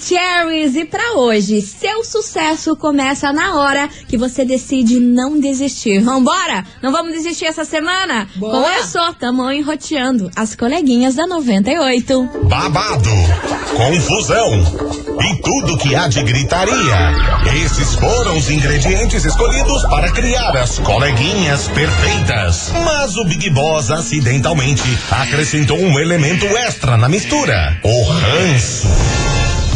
Maravicheries e para hoje, seu sucesso começa na hora que você decide não desistir. Vambora? Não vamos desistir essa semana? Bora. Começou, tamo enroteando as coleguinhas da 98. babado, confusão e tudo que há de gritaria. Esses foram os ingredientes escolhidos para criar as coleguinhas perfeitas. Mas o Big Boss acidentalmente acrescentou um elemento extra na mistura: o ranço.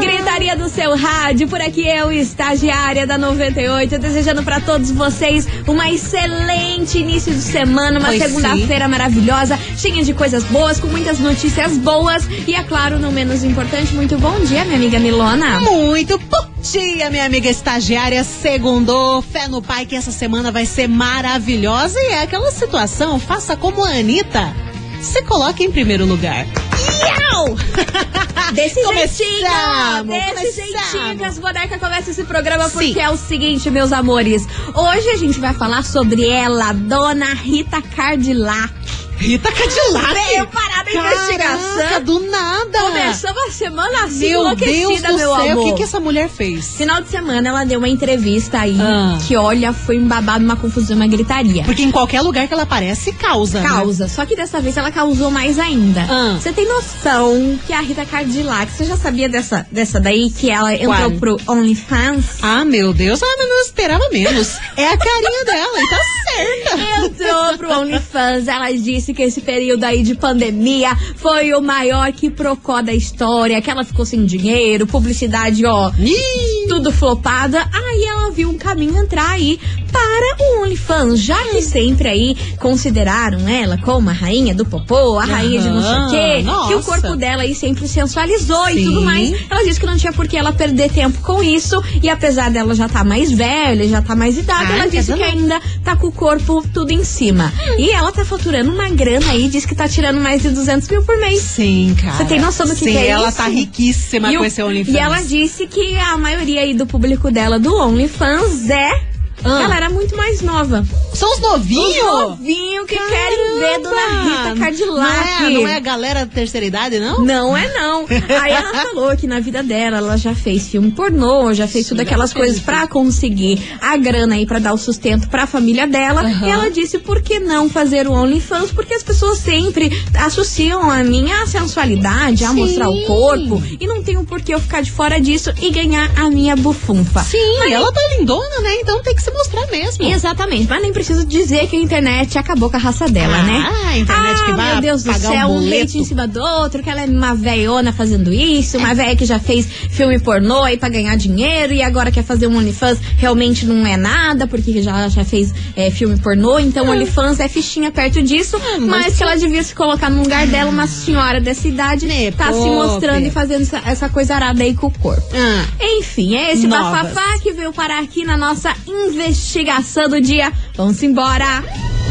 Gritaria do seu rádio, por aqui eu, estagiária da 98, desejando para todos vocês uma excelente início de semana, uma segunda-feira maravilhosa, cheia de coisas boas, com muitas notícias boas e, é claro, não menos importante, muito bom dia, minha amiga Milona. Muito bom dia, minha amiga estagiária. Segundou, fé no pai que essa semana vai ser maravilhosa e é aquela situação, faça como a Anitta. Se coloque em primeiro lugar. Desse Começamos, jeitinho, desse jeitinho que as bonecas começam esse programa, porque Sim. é o seguinte, meus amores. Hoje a gente vai falar sobre ela, Dona Rita Cardillac. Rita Cadillac. Veio parar na Caraca, investigação. do nada. Começamos a semana assim, Meu Deus do meu céu, o amor. que, que essa mulher fez? Final de semana ela deu uma entrevista aí, Ah. que olha, foi um babado, uma confusão, uma gritaria. Porque em qualquer lugar que ela aparece, causa. né? Causa, só que dessa vez ela causou mais ainda. Ah. Você tem noção que a Rita Cardillac, você já sabia dessa, dessa daí, que ela entrou Qual? pro OnlyFans? Ah, meu Deus, ah, não esperava menos. É a carinha dela, e tá certa. Entrou pro OnlyFans, ela disse que esse período aí de pandemia foi o maior que procó da história, que ela ficou sem dinheiro, publicidade, ó, Ih, tudo flopada. Aí ela viu um caminho entrar aí para o OnlyFans, já que sempre aí consideraram ela como a rainha do popô, a rainha de não sei o quê, Aham, que o nossa. corpo dela aí sempre sensualizou e Sim. tudo mais. Ela disse que não tinha por que ela perder tempo com isso, e apesar dela já tá mais velha, já tá mais idade, Ah, ela disse que ainda tá com o corpo tudo em cima. E ela tá faturando uma grana aí, diz que tá tirando mais de 200 mil por mês. Sim, cara. Você tem noção do que Sim, que é ela isso? tá riquíssima E, com o- esse OnlyFans. e ela disse que a maioria aí do público dela do OnlyFans é Ah. galera muito mais nova. São os novinhos? Os novinhos que querem ver Dona Rita Cardillac. Não é, não é a galera da terceira idade, não? Não é não. Aí ela falou que na vida dela ela já fez filme pornô, já fez Sim, tudo aquelas ela fez, coisas pra conseguir a grana aí pra dar o sustento pra família dela. Aham. E ela disse por que não fazer o OnlyFans? Porque as pessoas sempre associam a minha sensualidade, a Sim. mostrar o corpo e não tenho por que eu ficar de fora disso e ganhar a minha bufunfa. Sim, ela tá lindona, né? Então tem que se mostrar mesmo. Exatamente, mas nem preciso dizer que a internet acabou com a raça dela, Ah, né? a internet ah, que vai meu Deus do céu, um um hate em cima do outro, que ela é uma velhona fazendo isso, uma velha que já fez filme pornô aí pra ganhar dinheiro e agora quer fazer um OnlyFans, realmente não é nada, porque já, já fez é, filme pornô, então OnlyFans é fichinha perto disso, mas, mas que ela devia se colocar no lugar dela, uma senhora dessa idade, Né, tá se mostrando Pê. e fazendo essa, essa coisa arada aí com o corpo. Ah, Enfim, é esse Novas. bafafá que veio parar aqui na nossa investigação do dia. Vamos embora!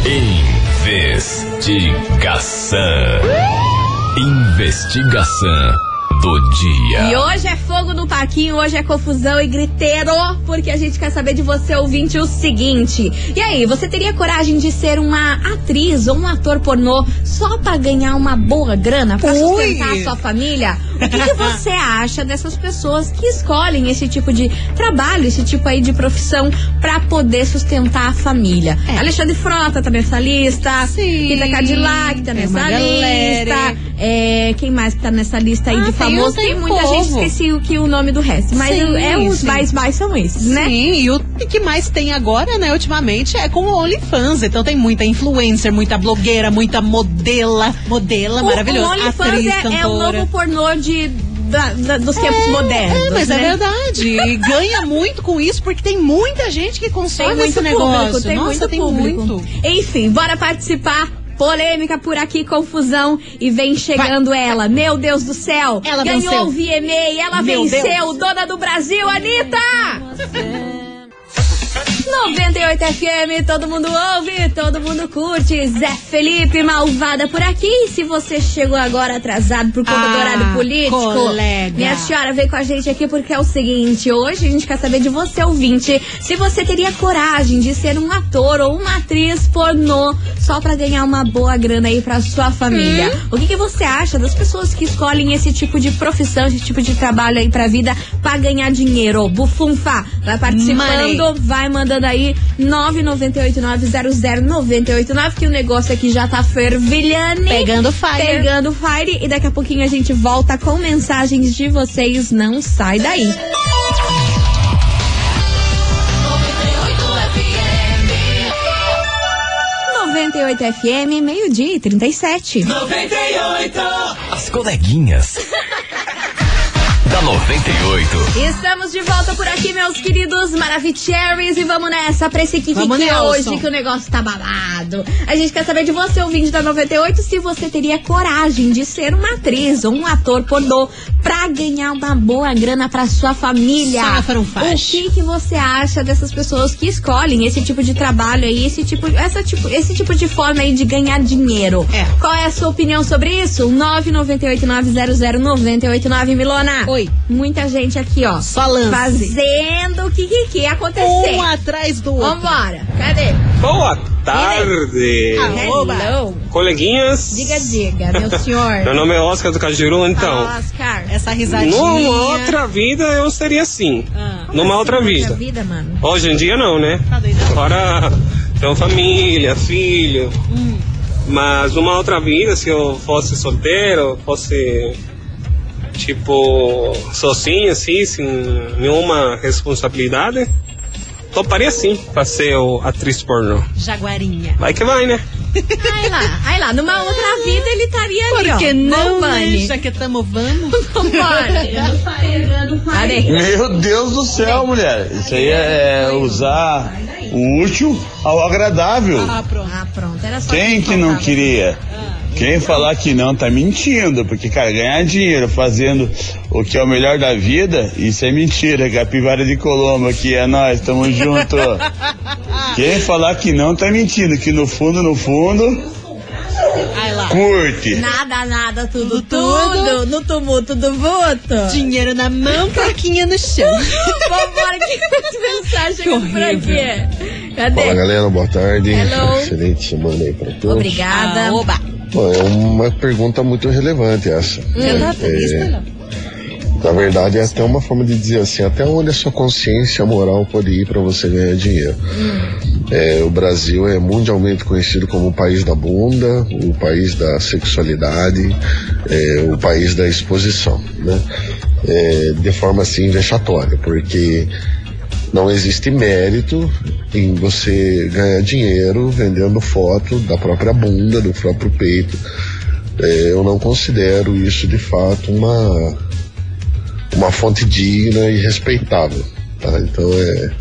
Investigação. Investigação do dia. E hoje é fogo no parquinho, hoje é confusão e griteiro, porque a gente quer saber de você, ouvinte, o seguinte. E aí, você teria coragem de ser uma atriz ou um ator pornô só pra ganhar uma boa grana, pra Ui. sustentar a sua família? O que, que você acha dessas pessoas que escolhem esse tipo de trabalho, esse tipo aí de profissão pra poder sustentar a família? É. Alexandre Frota tá nessa lista, Sim. Rita Cadillac tá nessa lista, é, quem mais que tá nessa lista aí Ah, de tem- famoso? tem Tem muita povo. gente, esqueci o que o nome do resto. Mas Sim, é os sim. mais mais são esses, né? Sim, e o que mais tem agora, né, ultimamente, é com o OnlyFans. Então tem muita influencer, muita blogueira, muita modela, modela O- maravilhosa, O OnlyFans atriz, é, é o cantora. novo pornô de, da- da- dos tempos modernos. É, mas né? é verdade. E ganha muito com isso, porque tem muita gente que Tem consome muito esse negócio. público, tem Nossa, muito tem público. muito. Enfim, bora participar. Polêmica por aqui, confusão. E vem chegando ela. Meu Deus do céu. Ela Ganhou venceu. o VMA. Ela Meu venceu. Deus. Dona do Brasil, Anitta! 98 FM, todo mundo ouve, todo mundo curte. Zé Felipe, malvada por aqui. Se você chegou agora atrasado por conta do Ah, horário político, colega. minha senhora veio com a gente aqui porque é o seguinte: hoje a gente quer saber de você, ouvinte, se você teria coragem de ser um ator ou uma atriz pornô só pra ganhar uma boa grana aí pra sua família. O que, que você acha das pessoas que escolhem esse tipo de profissão, esse tipo de trabalho aí pra vida pra ganhar dinheiro? Bufunfa, vai participando, Money. vai mandando aí 998900989 que o negócio aqui já tá fervilhando. Pegando fire. Pegando fire e daqui a pouquinho a gente volta com mensagens de vocês. Não sai daí. Oito FM, meio-dia e 37. As coleguinhas. da 98. Estamos de volta por aqui, meus queridos Maravicheries, e vamos nessa pra esse Kiki Vamos, hoje, que o negócio tá babado. A gente quer saber de você, ouvinte da 98, se você teria coragem de ser uma atriz ou um ator pornô pra ganhar uma boa grana pra sua família. Safra um O que, que você acha dessas pessoas que escolhem esse tipo de trabalho aí, esse tipo, essa tipo, esse tipo de forma aí de ganhar dinheiro? É. Qual é a sua opinião sobre isso? 998900989, Milona. Oi. Muita gente aqui, ó. Lança. Fazendo o que, que, que acontecer. Um atrás do outro. Vambora. Cadê? Boa tarde, Oba. Hello. coleguinhas. Diga, diga, meu senhor. Meu nome é Oscar do Cajuru, então. Oscar. Essa risadinha. Numa outra vida eu seria assim. Ah. Numa outra Outra vida. vida. Hoje em dia não, né? Tá doidão? Agora tenho família, filho. Hum. Mas numa outra vida, se eu fosse solteiro, fosse tipo sozinho, assim, sem nenhuma responsabilidade, toparia sim pra ser o atriz pornô. Jaguarinha. Vai que vai, né? Ai lá, ai lá. Numa outra vida ele estaria ali, ó. Por que não? Bombani. Já que tamo vamos. Vambora. Meu Deus do céu, mulher. Isso aí é usar o útil ao agradável. Ah, pronto. Ah, pronto. Era só Quem que não queria? Quem falar que não tá mentindo, porque, cara, ganhar dinheiro fazendo o que é o melhor da vida, isso é mentira. Capivara de Colombo aqui, é nós, tamo junto. Quem falar que não tá mentindo, que no fundo, no fundo, Ai lá. curte. Nada, nada, tudo, Tudo, tudo, no tumulto do voto. Dinheiro na mão, plaquinha no chão. Vambora, que mensagem chegando por aqui. Cadê? Fala galera, boa tarde. Hello. Excelente semana aí pra todos. Obrigada. Ah, oba. Bom, é uma pergunta muito relevante essa. Tá feliz, É, né? na verdade, é até uma forma de dizer assim, até onde a sua consciência moral pode ir para você ganhar dinheiro. É, o Brasil é mundialmente conhecido como o país da bunda, o país da sexualidade, é, o país da exposição, né? É, de forma assim vexatória, porque não existe mérito em você ganhar dinheiro vendendo foto da própria bunda, do próprio peito. É, eu não considero isso de fato uma, uma fonte digna e respeitável. Tá? Então é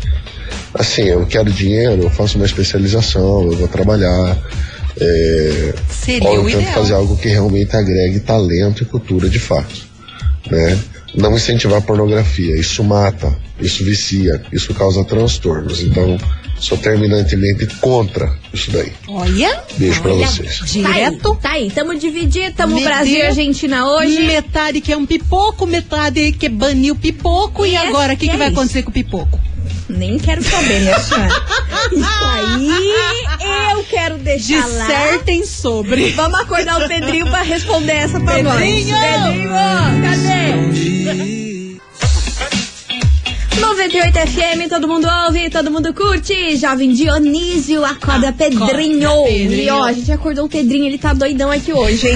assim, eu quero dinheiro, eu faço uma especialização, eu vou trabalhar. É, Seria ou eu tento ideal. fazer algo que realmente agregue talento e cultura de fato. Né? Não incentivar a pornografia, isso mata, isso vicia, isso causa transtornos. Então, sou terminantemente contra isso daí. Olha. Beijo pra olha, vocês. Direto. Tá aí, tamo dividido, tamo Me Brasil e Argentina hoje. Metade que é um pipoco, metade que baniu o pipoco. E, E agora, o que, é que vai isso. acontecer com o pipoco? Nem quero saber, minha senhora. Isso aí eu quero deixar lá. Dissertem sobre. Vamos acordar o Pedrinho pra responder essa pra nós. Pedrinho! Pedrinho, cadê? 98 FM, todo mundo ouve, todo mundo curte. Jovem Dionísio, acorda Pedrinho. Pedrinho. E ó, a gente acordou o Pedrinho, ele tá doidão aqui hoje, hein?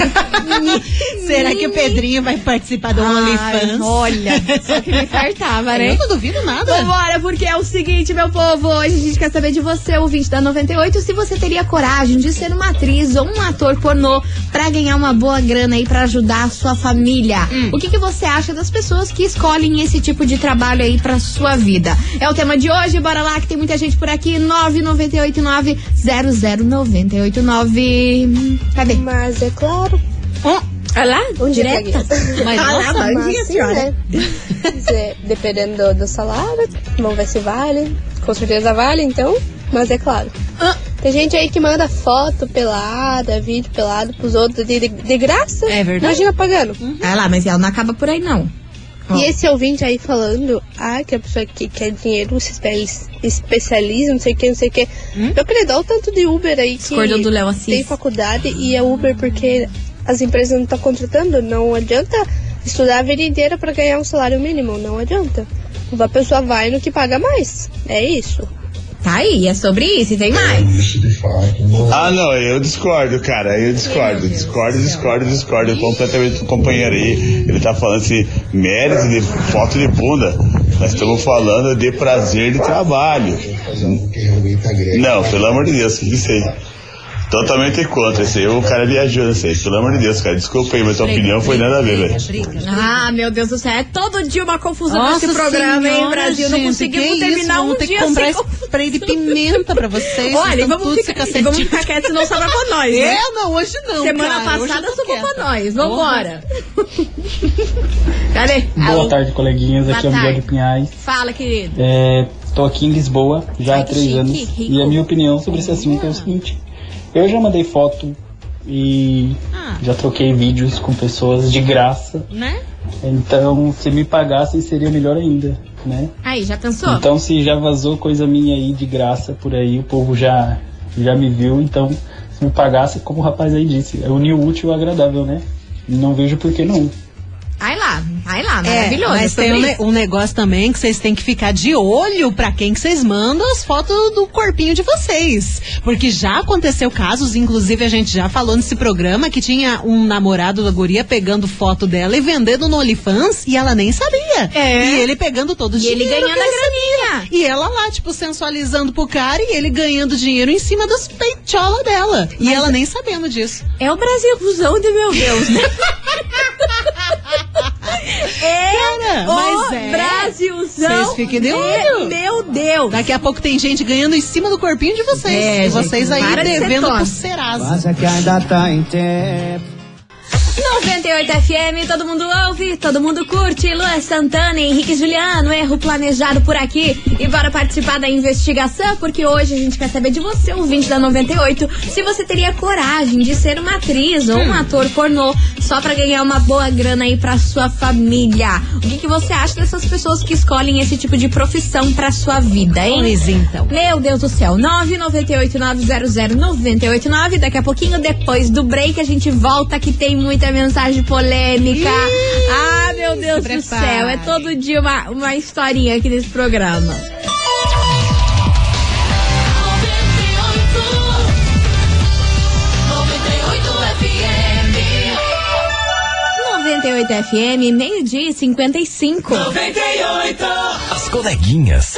Será que o Pedrinho vai participar do OnlyFans? Olha, só que me fartava, né? Eu não duvido nada. Vambora, porque é o seguinte, meu povo. Hoje a gente quer saber de você, ouvinte da 98, se você teria coragem de ser uma atriz ou um ator pornô pra ganhar uma boa grana aí pra ajudar a sua família. O que, que você acha das pessoas que escolhem esse tipo de trabalho aí pra sua vida? É o tema de hoje, bora lá que tem muita gente por aqui. 998900989. Cadê? Mas é claro, Olha lá, um dia direta. Mas Ah nossa, mas dia, sim, né? Dependendo do, do salário, vamos ver se vale. com certeza vale, então, mas é claro. Tem gente aí que manda foto pelada, vídeo pelado pros outros de, de, de graça. É verdade. Imagina pagando. Ah lá, mas ela não acaba por aí, não. E esse ouvinte aí falando, ah, que a pessoa que quer dinheiro se espe- especializa, não sei o que, não sei o que. Meu apelido, olha o tanto de Uber aí que do Léo Assis. tem faculdade e é Uber porque as empresas não estão contratando. Não adianta estudar a vida inteira para ganhar um salário mínimo, não adianta. A pessoa vai no que paga mais. É isso. Tá aí, é sobre isso e tem mais. Ah, não, eu discordo, cara. Eu discordo. Discordo, discordo, discordo completamente do companheiro aí. Ele tá falando assim, mérito de foto de bunda. Nós estamos falando de prazer de trabalho. Não, pelo amor de Deus, que isso aí? Totalmente contra isso aí. O cara viajou aí. Pelo amor de Deus, cara. Desculpa aí, mas tua opinião foi nada a ver, velho. Ah, meu Deus do céu, é todo dia uma confusão Nossa nesse programa, hein, senhora, Brasil? não gente, conseguimos que terminar isso? um ter dia que comprar sem spray de pimenta pra vocês. Olha, vocês vamos tudo ficar, se vamos ficar quietos, senão sobra pra nós, né? É, não, hoje não. Semana cara. Passada eu sobrou pra nós. Vambora. Cadê? Boa Alô? tarde, coleguinhas. Boa Aqui é o Miguel tarde. de Pinhais. Fala, querido. É, tô aqui em Lisboa já Ai, há três chique, anos. rico. E a minha opinião sobre esse assunto é o seguinte: eu já mandei foto e Ah. já troquei vídeos com pessoas de graça. Né? Então, se me pagassem, seria melhor ainda, né? Aí, já pensou? Então, se já vazou coisa minha aí de graça por aí, o povo já, já me viu. Então, se me pagasse, como o rapaz aí disse, é unir o útil ao agradável, né? Não vejo por que não. Aí lá, aí lá, É, maravilhoso. mas sobre tem um, ne- um negócio também que vocês têm que ficar de olho pra quem que vocês mandam as fotos do corpinho de vocês. Porque já aconteceu casos, inclusive a gente já falou nesse programa, que tinha um namorado da guria pegando foto dela e vendendo no OnlyFans e ela nem sabia. É. E ele pegando todo o E ele dinheiro. ganhando que a recebia. graninha. E ela lá, tipo, sensualizando pro cara e ele ganhando dinheiro em cima dos peitola dela. E ela nem sabendo disso. É o Brasilzão de meu Deus, né? é Cara, o mas é. Brasilzão Vocês fiquem de olho. meu Deus. Daqui a pouco tem gente ganhando em cima do corpinho de vocês. É, e gente, vocês aí para de ser devendo tonto. pro Serasa. que ainda tá em tempo. 98 FM, todo mundo ouve, todo mundo curte. Luan Santana, Henrique Juliano, erro planejado por aqui. E bora participar da investigação, porque hoje a gente quer saber de você, ouvinte da 98, se você teria coragem de ser uma atriz ou um ator pornô só pra ganhar uma boa grana aí pra sua família. O que, que você acha dessas pessoas que escolhem esse tipo de profissão pra sua vida, hein? Pois então. Meu Deus do céu, 998900989. Daqui a pouquinho, depois do break, a gente volta que tem muita mensagem polêmica. ah, meu Deus do céu, é todo dia uma, uma historinha aqui nesse programa. FM. 98 FM, meio-dia e 55. As coleguinhas.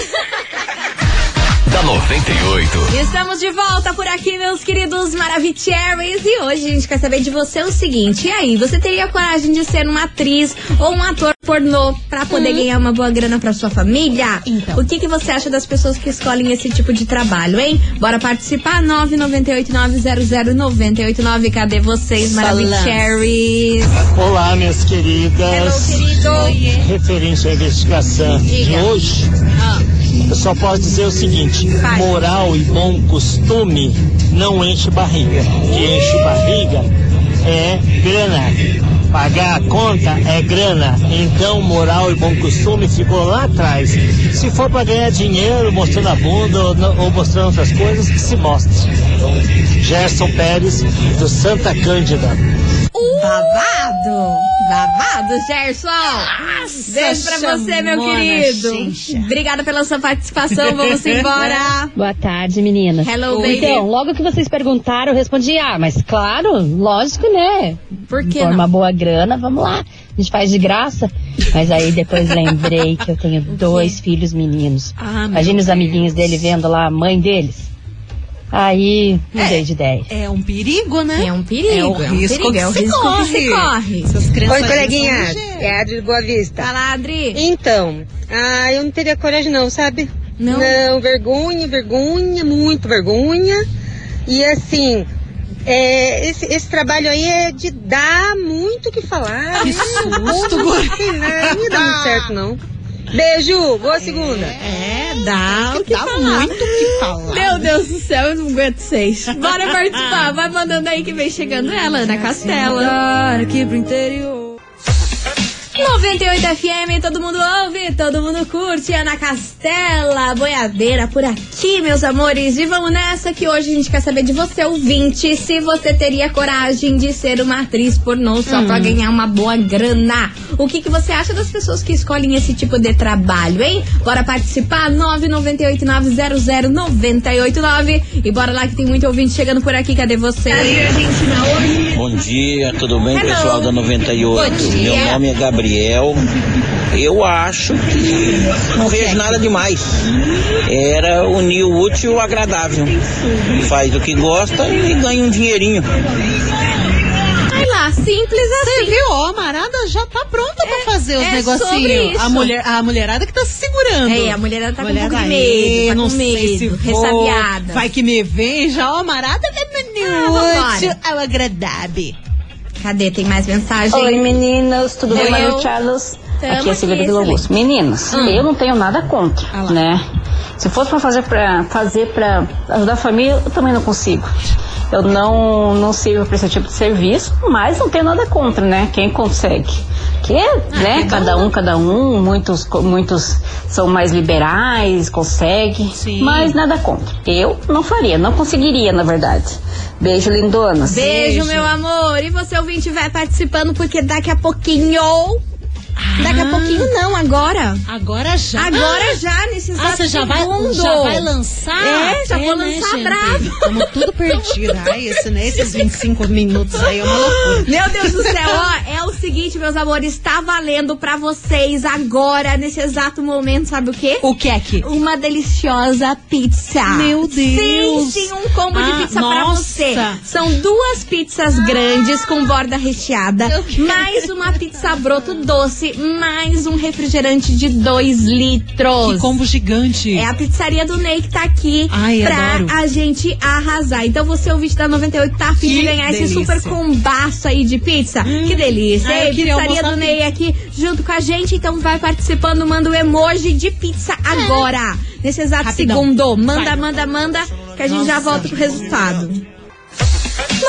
Da 98. Estamos de volta por aqui, meus queridos Maravicheries. E hoje a gente quer saber de você o seguinte: e aí, você teria coragem de ser uma atriz ou um ator pornô pra poder ganhar uma boa grana pra sua família? Então. O que, que você acha das pessoas que escolhem esse tipo de trabalho, hein? Bora participar? 998900989. Cadê vocês, Falamos. Maravicheries? Olá, minhas queridas. Hello, querido. Referente à investigação de Diga. hoje, Ah, eu só posso dizer o seguinte: Vai. moral e bom costume não enche barriga. O que enche barriga é grana. Pagar a conta é grana. Então, moral e bom costume ficou lá atrás. Se for para ganhar dinheiro, mostrando a bunda ou, ou mostrando outras coisas, que se mostre. Gerson Pérez, do Santa Cândida. Babado! Babado, Gerson! Beijo pra você, meu querido. xixa. Obrigada pela sua participação. Vamos embora. Boa tarde, meninas. Hello, baby. Então, logo que vocês perguntaram, eu respondi, ah, mas claro, lógico, né? Por que Por não? uma boa grana, vamos lá. A gente faz de graça. Mas aí depois lembrei que eu tenho dois filhos meninos. Ah, Imagina os Deus. amiguinhos dele vendo lá a mãe deles. Aí, mudei de ideia. É um perigo, né? É um perigo, É o é um risco perigo, que é o se risco que se corre. corre. Oi, coleguinha. É a Adri de Boa Vista. Fala, Adri. Então, ah, eu não teria coragem não, sabe? Não? vergonha, vergonha, muito vergonha. E assim, é, esse, esse trabalho aí é de dar muito o que falar. Que susto, Não ia dar muito certo, não. Beijo, boa segunda. É, Dá o que dá falar. muito o que falar. Meu Deus do céu, eu não aguento seis. Bora participar. Vai mandando aí que vem chegando ela, Ana Castela. Aqui pro interior. 98 FM, todo mundo ouve, todo mundo curte. Ana Castela, boiadeira por aqui, meus amores. E vamos nessa que hoje a gente quer saber de você, ouvinte, se você teria coragem de ser uma atriz pornô só pra ganhar uma boa grana. O que, que você acha das pessoas que escolhem esse tipo de trabalho, hein? Bora participar? 998900989. E bora lá que tem muito ouvinte chegando por aqui. Cadê você? Bom dia, tudo bem, Hello. pessoal da 98? Bom dia. Meu nome é Gabriel. Eu acho que não vejo nada demais. Era unir o útil ao agradável. Faz o que gosta e ganha um dinheirinho. Vai lá, simples Você assim. viu? Ó, a Marada já tá pronta pra fazer os é sobre negocinhos. isso. A, mulher, a mulherada que tá se segurando. É, a mulherada tá com um pouco de aí, medo, tá não com sei se medo, vou, ressabiada. Vai que me veja, ó, Marada é Ah, vambora. útil ao agradável. Cadê? Tem mais mensagem? Oi meninas, tudo bem? Maria Charles. Tamo aqui é Silvia do Augusto. Meninas, Hum. eu não tenho nada contra, Ah né? Se fosse pra fazer pra fazer para ajudar a família, eu também não consigo. Eu não não sirvo pra esse tipo de serviço, mas não tenho nada contra, né? Quem consegue. Que, né? Cada um, cada um, muitos, muitos são mais liberais, consegue, Sim. mas nada contra. Eu não faria, não conseguiria, na verdade. Beijo, lindonas. Beijo, Beijo. meu amor. E você, ouvinte, vai participando, porque daqui a pouquinho. Daqui a Ah. pouquinho não, agora. Agora já. Agora já, nesse exato Ah, você já vai, já vai lançar? É, já vou né, lançar gente? bravo. Estamos tudo perdido. Ai, esse, né, esses 25 minutos aí é uma loucura. Meu Deus do céu, ó, é o seguinte, meus amores, tá valendo pra vocês agora, nesse exato momento, sabe o quê? O que é que? Uma deliciosa pizza. Meu Deus. Sim, sim, um combo de Ah, pizza pra nossa. você. São duas pizzas grandes com borda recheada, mais uma pizza broto doce, mais um refrigerante de 2 litros. Que combo gigante. É a pizzaria do Ney que tá aqui Ai, pra adoro. a gente arrasar. Então você, ouvinte da 98, tá afim de ganhar esse delícia. super combaço aí de pizza? que delícia. Ai, hein? queria pizzaria do Ney aqui junto com a gente. Então vai participando, manda o emoji de pizza agora. Nesse exato Rapidão. segundo. Manda, Vai. manda, manda, que a gente já Nossa. volta com o resultado.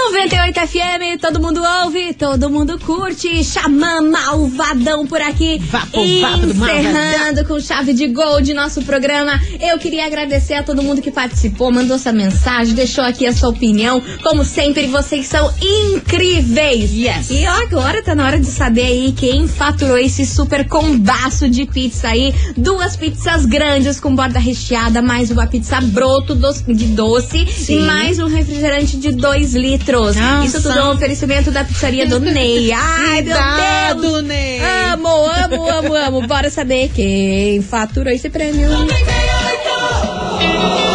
98 FM, todo mundo ouve, todo mundo curte. Xamã Malvadão por aqui. Vapo, vapo do Encerrando com chave de gol de nosso programa. Eu queria agradecer a todo mundo que participou, mandou essa mensagem, deixou aqui a sua opinião. Como sempre, vocês são incríveis. Yes. E agora tá na hora de saber aí quem faturou esse super combaço de pizza aí. Duas pizzas grandes com borda recheada, mais uma pizza broto doce- de doce Sim. e mais um refrigerante de 2 litros. Nossa. Isso tudo é um oferecimento da pizzaria do Ney. Ai, meu Deus! Ney. Amo, amo, amo, amo. Bora saber quem faturou esse prêmio. Conta, minha amiga Milona,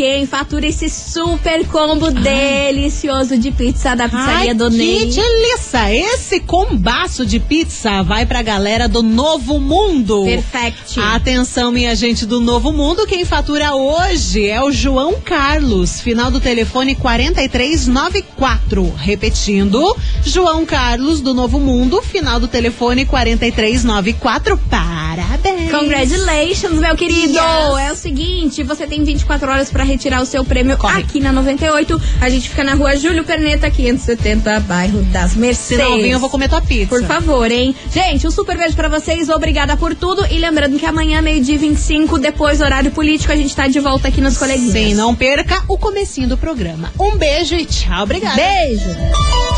quem fatura esse super combo delicioso de pizza da pizzaria Ai, do que Ney? delícia! Esse combaço de pizza vai pra galera do Novo Mundo. Perfect. Atenção, minha gente do Novo Mundo, quem fatura hoje é o João Carlos, final do telefone 4394. Repetindo, João Carlos do Novo Mundo, final do telefone 4394. Parabéns! Congratulations, meu querido! Yes. É o seguinte, você tem 24 horas pra retirar o seu prêmio Corre. aqui na 98. A gente fica na rua Júlio Perneta, 570, bairro das Se Mercedes. não vir, eu vou comer tua pizza. Por favor, hein? Gente, um super beijo pra vocês, obrigada por tudo. E lembrando que amanhã, meio-dia e 25, depois do horário político, a gente tá de volta aqui nos coleguinhas. Sim, não perca o comecinho do programa. Um beijo e tchau, obrigada. Beijo!